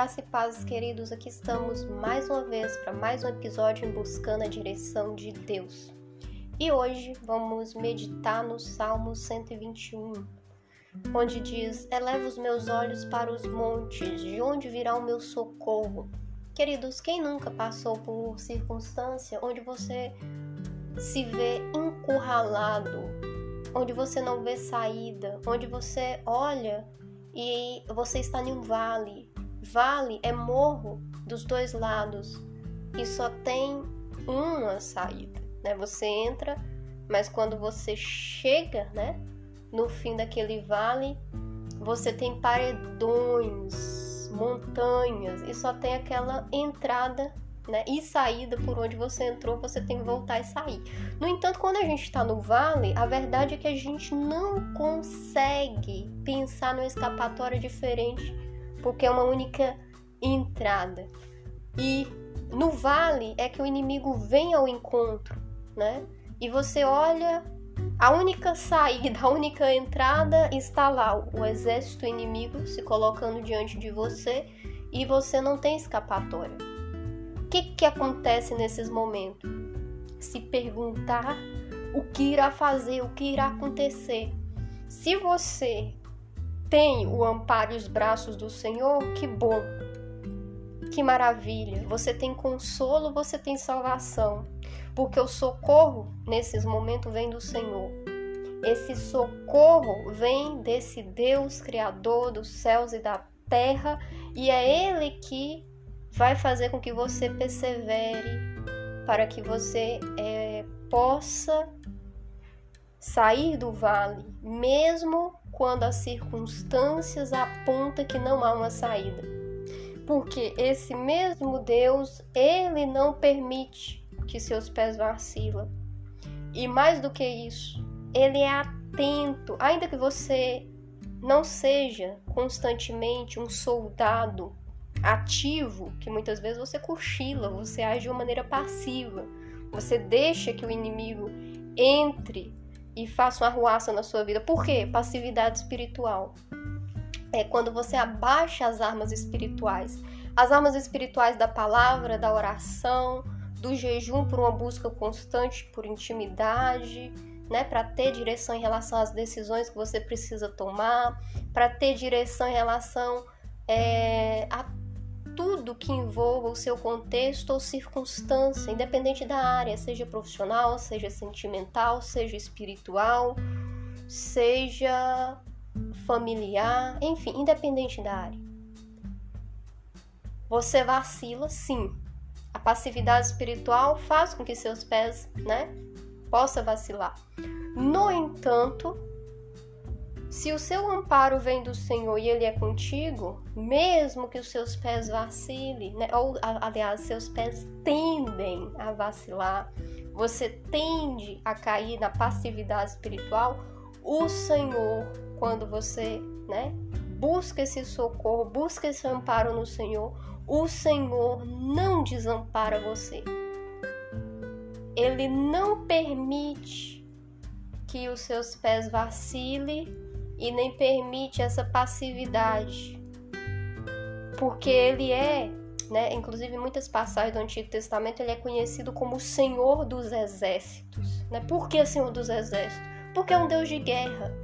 Graça e paz, queridos. Aqui estamos mais uma vez para mais um episódio em Buscando a Direção de Deus. E hoje vamos meditar no Salmo 121, onde diz: Eleva os meus olhos para os montes, de onde virá o meu socorro? Queridos, quem nunca passou por circunstância onde você se vê encurralado, onde você não vê saída, onde você olha e você está em um vale Vale é morro dos dois lados e só tem uma saída, né? Você entra, mas quando você chega, né, no fim daquele vale, você tem paredões, montanhas e só tem aquela entrada né, e saída por onde você entrou, você tem que voltar e sair. No entanto, quando a gente está no vale, a verdade é que a gente não consegue pensar numa escapatória diferente porque é uma única entrada. E no vale é que o inimigo vem ao encontro, né? E você olha, a única saída, a única entrada está lá, o exército inimigo se colocando diante de você e você não tem escapatória. O que, que acontece nesses momentos? Se perguntar o que irá fazer, o que irá acontecer. Se você tem o amparo e os braços do Senhor, que bom, que maravilha. Você tem consolo, você tem salvação, porque o socorro nesses momentos vem do Senhor. Esse socorro vem desse Deus Criador dos céus e da terra, e é Ele que vai fazer com que você persevere, para que você é, possa sair do vale, mesmo quando as circunstâncias apontam que não há uma saída. Porque esse mesmo Deus, ele não permite que seus pés vacilam. E mais do que isso, ele é atento, ainda que você não seja constantemente um soldado ativo, que muitas vezes você cochila, você age de uma maneira passiva. Você deixa que o inimigo entre e faça uma arruaça na sua vida. Por quê? Passividade espiritual. É quando você abaixa as armas espirituais. As armas espirituais da palavra, da oração, do jejum por uma busca constante por intimidade, né, para ter direção em relação às decisões que você precisa tomar, para ter direção em relação é, a tudo que envolva o seu contexto ou circunstância, independente da área, seja profissional, seja sentimental, seja espiritual, seja familiar, enfim, independente da área. Você vacila, sim. A passividade espiritual faz com que seus pés, né, possa vacilar. No entanto, se o seu amparo vem do Senhor e ele é contigo, mesmo que os seus pés vacilem, né? ou aliás, seus pés tendem a vacilar, você tende a cair na passividade espiritual, o Senhor, quando você né, busca esse socorro, busca esse amparo no Senhor, o Senhor não desampara você. Ele não permite que os seus pés vacilem e nem permite essa passividade. Porque ele é, né, inclusive muitas passagens do Antigo Testamento, ele é conhecido como o Senhor dos Exércitos. Né? Por que Senhor dos Exércitos? Porque é um Deus de guerra.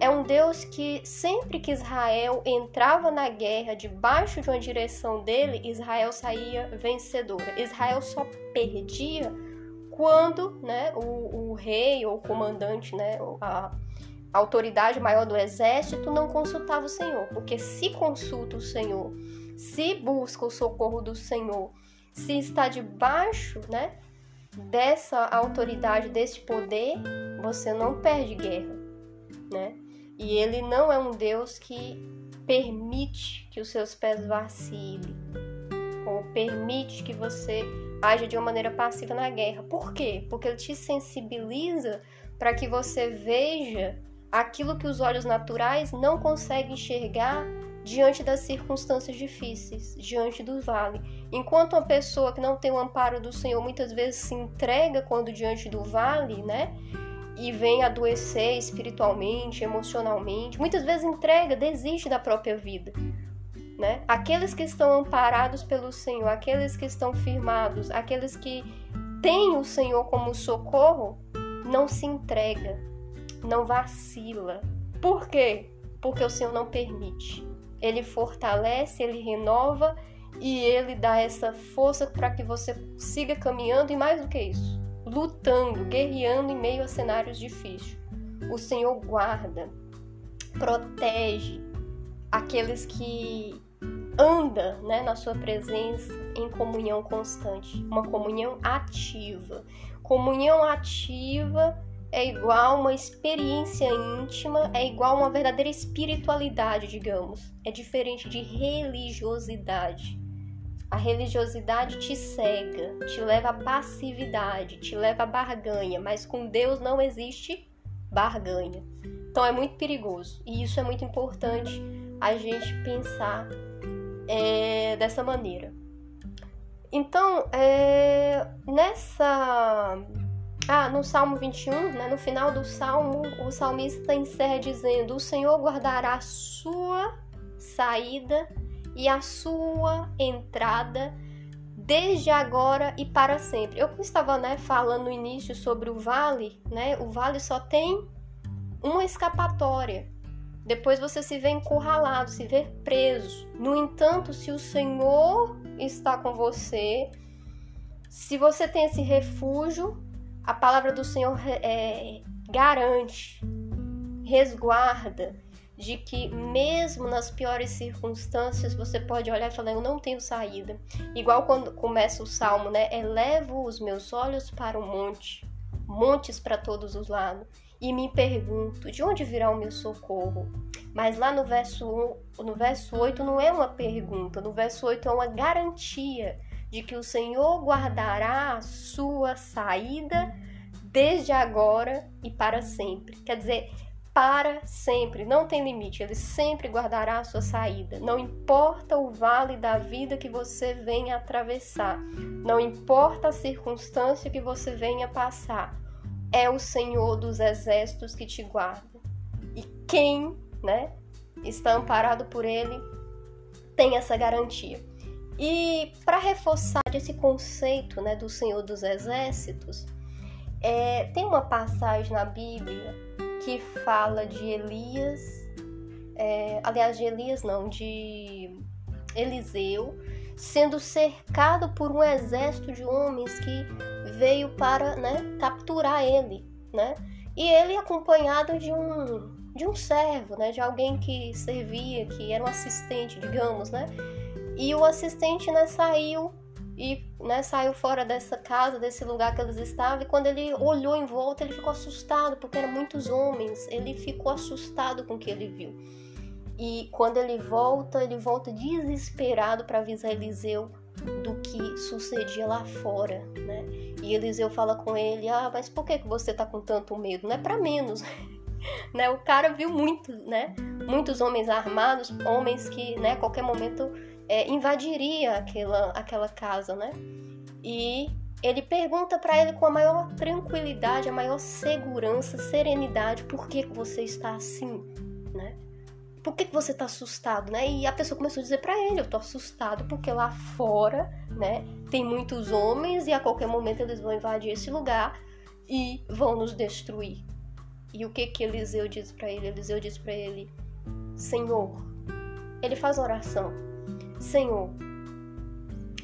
É um Deus que sempre que Israel entrava na guerra debaixo de uma direção dele, Israel saía vencedora. Israel só perdia quando né, o, o rei ou o comandante, né, a, a autoridade maior do exército não consultava o Senhor, porque se consulta o Senhor, se busca o socorro do Senhor, se está debaixo, né, dessa autoridade, desse poder, você não perde guerra, né? E ele não é um Deus que permite que os seus pés vacilem ou permite que você haja de uma maneira passiva na guerra. Por quê? Porque ele te sensibiliza para que você veja aquilo que os olhos naturais não conseguem enxergar diante das circunstâncias difíceis, diante do vale. Enquanto uma pessoa que não tem o amparo do Senhor muitas vezes se entrega quando diante do vale, né? E vem adoecer espiritualmente, emocionalmente, muitas vezes entrega, desiste da própria vida. né? Aqueles que estão amparados pelo Senhor, aqueles que estão firmados, aqueles que têm o Senhor como socorro, não se entrega, não vacila. Por quê? Porque o Senhor não permite. Ele fortalece, ele renova e ele dá essa força para que você siga caminhando e mais do que isso, lutando, guerreando em meio a cenários difíceis. O Senhor guarda, protege aqueles que anda né, na sua presença em comunhão constante, uma comunhão ativa. Comunhão ativa é igual uma experiência íntima, é igual uma verdadeira espiritualidade, digamos. É diferente de religiosidade. A religiosidade te cega, te leva à passividade, te leva à barganha, mas com Deus não existe barganha. Então é muito perigoso e isso é muito importante a gente pensar é, dessa maneira. Então, é, nessa. Ah, no Salmo 21, né, no final do Salmo, o salmista encerra dizendo: O Senhor guardará a sua saída e a sua entrada desde agora e para sempre. Eu estava né, falando no início sobre o vale, né? O vale só tem uma escapatória, depois você se vê encurralado, se vê preso. No entanto, se o Senhor está com você, se você tem esse refúgio, a palavra do Senhor é, garante, resguarda de que mesmo nas piores circunstâncias você pode olhar e falar eu não tenho saída. Igual quando começa o salmo, né? Elevo os meus olhos para o monte, montes para todos os lados e me pergunto: de onde virá o meu socorro? Mas lá no verso, no verso 8 não é uma pergunta, no verso 8 é uma garantia de que o Senhor guardará a sua saída desde agora e para sempre. Quer dizer, para sempre, não tem limite, ele sempre guardará a sua saída. Não importa o vale da vida que você venha atravessar, não importa a circunstância que você venha passar é o Senhor dos exércitos que te guarda. E quem, né, está amparado por ele, tem essa garantia. E para reforçar esse conceito, né, do Senhor dos exércitos, é, tem uma passagem na Bíblia que fala de Elias, é, aliás, de Elias não, de Eliseu, sendo cercado por um exército de homens que veio para né, capturar ele, né? E ele acompanhado de um de um servo, né, de alguém que servia, que era um assistente, digamos, né? E o assistente né, saiu e né, saiu fora dessa casa, desse lugar que eles estavam, e quando ele olhou em volta, ele ficou assustado, porque eram muitos homens. Ele ficou assustado com o que ele viu. E quando ele volta, ele volta desesperado para avisar Eliseu do que sucedia lá fora, né? E Eliseu fala com ele: "Ah, mas por que que você tá com tanto medo? Não é para menos". né? O cara viu muito, né? Muitos homens armados, homens que, né, a qualquer momento é, invadiria aquela aquela casa, né? E ele pergunta para ele com a maior tranquilidade, a maior segurança, serenidade, por que você está assim, né? por que, você tá assustado, né? E a pessoa começou a dizer para ele, eu tô assustado porque lá fora, né, tem muitos homens e a qualquer momento eles vão invadir esse lugar e vão nos destruir. E o que que Eliseu diz para ele? Eliseu diz para ele: Senhor, ele faz oração. Senhor,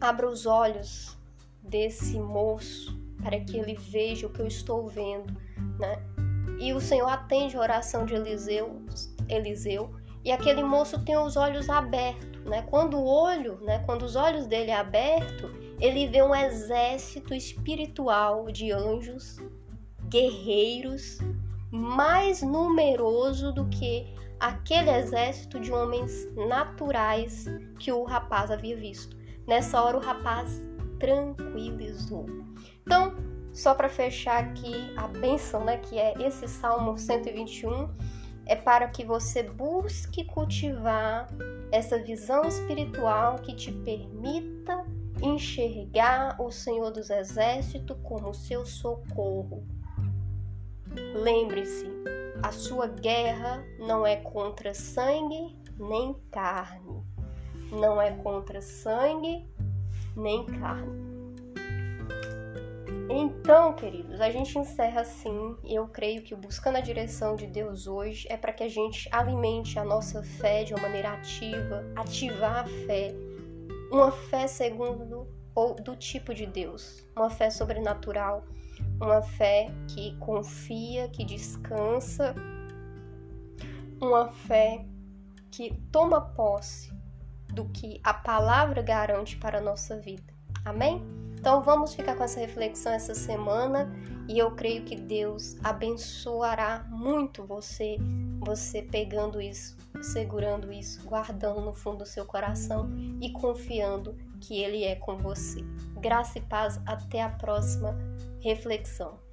abra os olhos desse moço para que ele veja o que eu estou vendo, né? E o Senhor atende a oração de Eliseu, Eliseu, e aquele moço tem os olhos abertos, né? Quando o olho, né, quando os olhos dele é aberto, ele vê um exército espiritual de anjos, guerreiros, mais numeroso do que aquele exército de homens naturais que o rapaz havia visto. Nessa hora o rapaz tranquilizou. Então, só para fechar aqui a bênção, né, que é esse Salmo 121, é para que você busque cultivar essa visão espiritual que te permita enxergar o Senhor dos Exércitos como seu socorro. Lembre-se, a sua guerra não é contra sangue nem carne, não é contra sangue nem carne. Então, queridos, a gente encerra assim. Eu creio que buscando a direção de Deus hoje é para que a gente alimente a nossa fé de uma maneira ativa, ativar a fé, uma fé segundo ou do tipo de Deus, uma fé sobrenatural, uma fé que confia, que descansa, uma fé que toma posse do que a palavra garante para a nossa vida. Amém? Então vamos ficar com essa reflexão essa semana e eu creio que Deus abençoará muito você, você pegando isso, segurando isso, guardando no fundo do seu coração e confiando que Ele é com você. Graça e paz, até a próxima reflexão.